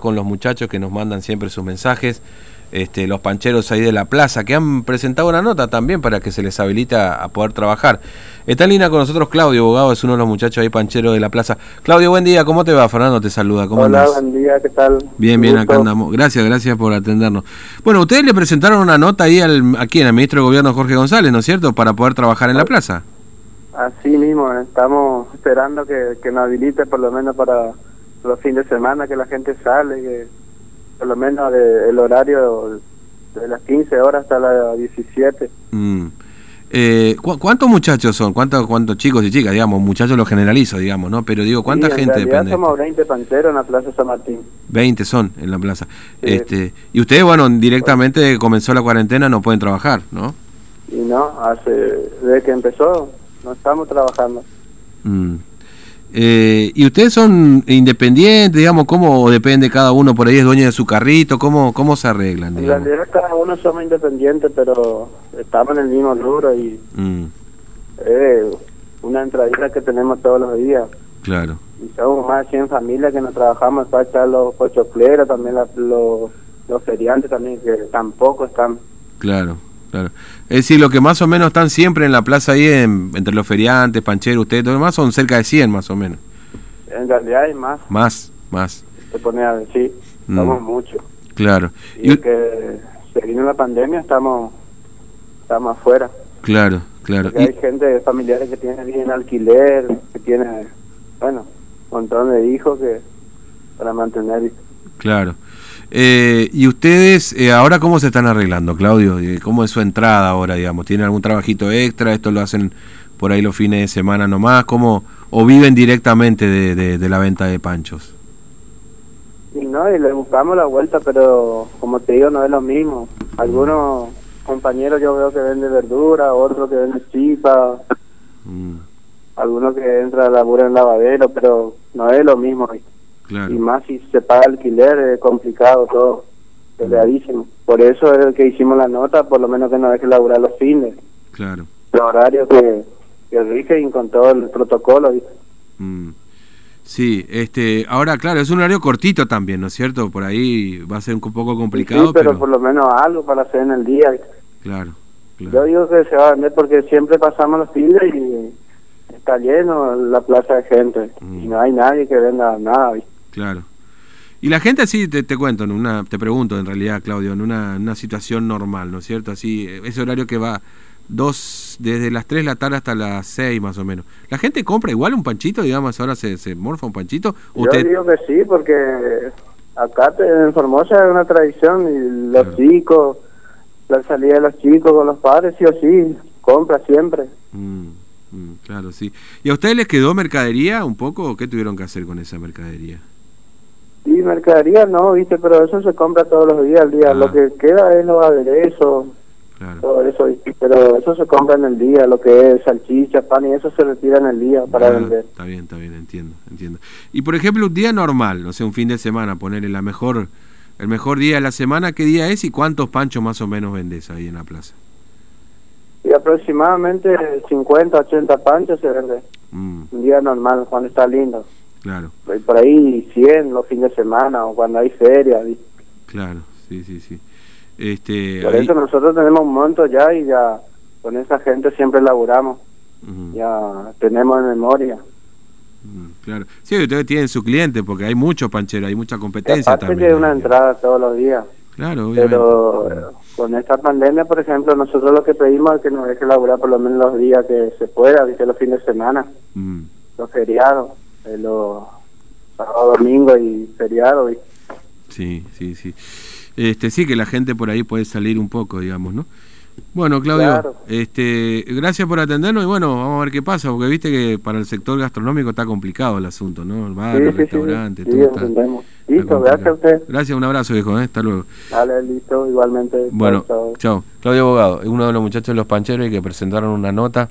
con los muchachos que nos mandan siempre sus mensajes, este, los pancheros ahí de la plaza, que han presentado una nota también para que se les habilita a poder trabajar. Está en línea con nosotros Claudio Bogado, es uno de los muchachos ahí pancheros de la plaza. Claudio, buen día, ¿cómo te va? Fernando te saluda, ¿cómo Hola, andás? buen día, ¿qué tal? Bien, bien, acá andamos. Gracias, gracias por atendernos. Bueno, ustedes le presentaron una nota ahí al, aquí en el ministro de Gobierno Jorge González, ¿no es cierto?, para poder trabajar en la plaza. Así mismo, estamos esperando que, que nos habilite por lo menos para los fines de semana, que la gente sale, que por lo menos de- el horario de las 15 horas hasta las 17. Mm. Eh, ¿cu- ¿Cuántos muchachos son? ¿Cuántos, ¿Cuántos chicos y chicas, digamos? Muchachos los generalizo, digamos, ¿no? Pero digo, ¿cuánta Sí, en gente depende? somos 20 pancheros en la Plaza San Martín. 20 son en la plaza. Sí. Este, y ustedes, bueno, directamente comenzó la cuarentena, no pueden trabajar, ¿no? Y no, hace desde que empezó no estamos trabajando. Mm. Eh, ¿Y ustedes son independientes, digamos, cómo depende cada uno por ahí, es dueño de su carrito? ¿Cómo, cómo se arreglan, En digamos? realidad cada uno somos independientes, pero estamos en el mismo rubro y Mm, es una entradita que tenemos todos los días. claro, Y somos más de 100 familias que nos trabajamos para echar los pochocleros, también los, los feriantes también, que tampoco están. claro, claro. Es decir, lo que más o menos están siempre en la plaza ahí, en- entre los feriantes, pancheros, ustedes, todo lo demás, son cerca de 100 más o menos. En realidad hay más, Más, más, se pone a decir, Mm. somos muchos. claro. Y Y- que se vino la pandemia, estamos estamos afuera. claro, claro. Porque Y- hay gente, familiares que tienen bien alquiler, que tiene, bueno, un montón de hijos que para mantener. Claro. Eh, ¿Y ustedes eh, ahora cómo se están arreglando, Claudio? Eh, ¿Cómo es su entrada ahora, digamos? ¿Tienen algún trabajito extra? ¿Esto lo hacen por ahí los fines de semana nomás? ¿Cómo, ¿O viven directamente de, de- de la venta de panchos? Y no, y le buscamos la vuelta, pero como te digo, no es lo mismo. Algunos compañeros yo veo que venden verdura, otros que venden chipa, Mm, algunos que entran a labura en lavadero, pero no es lo mismo. Y claro, más si se paga alquiler, es complicado todo, peleadísimo. Por eso es el que hicimos la nota, por lo menos que no deje laburar los fines, claro. los horarios que, que rigen con todo el protocolo. Mm. Sí, este, ahora claro, es un horario cortito también, ¿no es cierto? Por ahí va a ser un poco complicado, Sí, pero, pero, por lo menos algo para hacer en el día. ¿viste? claro, Yo claro. digo que se va a vender porque siempre pasamos los fines y está lleno la plaza de gente Mm. y no hay nadie que venda nada. ¿viste? Claro. Y la gente así, te, te cuento, en una, te pregunto en realidad, Claudio, en una, situación normal, ¿no es cierto? Así, ese horario que va dos, desde las 3 de la tarde hasta las 6 más o menos. ¿La gente compra igual un panchito, digamos, ahora se, se morfa un panchito? ¿O Yo digo que sí porque acá te- en Formosa es una tradición y los Claro. chicos, la salida de los chicos con los padres sí o sí, compra siempre. Mm, mm, claro, sí. ¿Y a ustedes les quedó mercadería un poco o qué tuvieron que hacer con esa mercadería? Mercadería no, viste, pero eso se compra todos los días al día. Ah. Lo que queda es los aderezos, Claro. todo eso, pero eso se compra en el día, lo que es salchicha, pan y eso se retira en el día para Ah, vender. Está bien, está bien, entiendo, entiendo. Y por ejemplo, un día normal, no sé, un fin de semana, ponerle la mejor, el mejor día de la semana, ¿qué día es y cuántos panchos más o menos vendés ahí en la plaza? Y aproximadamente 50, 80 panchos se vende. Mm, Un día normal, cuando está lindo. Claro, por ahí 100 los fines de semana o cuando hay feria. ¿viste? claro, sí, sí, sí. Este, Por ahí- eso nosotros tenemos un monto ya y ya con esa gente siempre laburamos. Ya tenemos en memoria. mm, claro. Sí, ustedes tienen su cliente porque hay muchos pancheros, hay mucha competencia aparte también. que es una entrada todos los días. Claro, obviamente. Pero con esta pandemia, por ejemplo, nosotros lo que pedimos es que nos deje laburar por lo menos los días que se pueda, los fines de semana, Mm, los feriados, eh, los sábado, domingo y feriados. ¿viste? sí, sí, sí. Este, sí, que la gente por ahí puede salir un poco, digamos, ¿no? Bueno, Claudio, Claro. este, gracias por atendernos y bueno, vamos a ver qué pasa, porque viste que para el sector gastronómico está complicado el asunto, ¿no? El bar, el restaurante, sí, todo está, Listo, gracias a usted. Gracias, un abrazo, viejo, ¿eh? hasta luego. Dale, listo, igualmente. Bueno, Chao. Claudio Abogado, uno de los muchachos de los pancheros y que presentaron una nota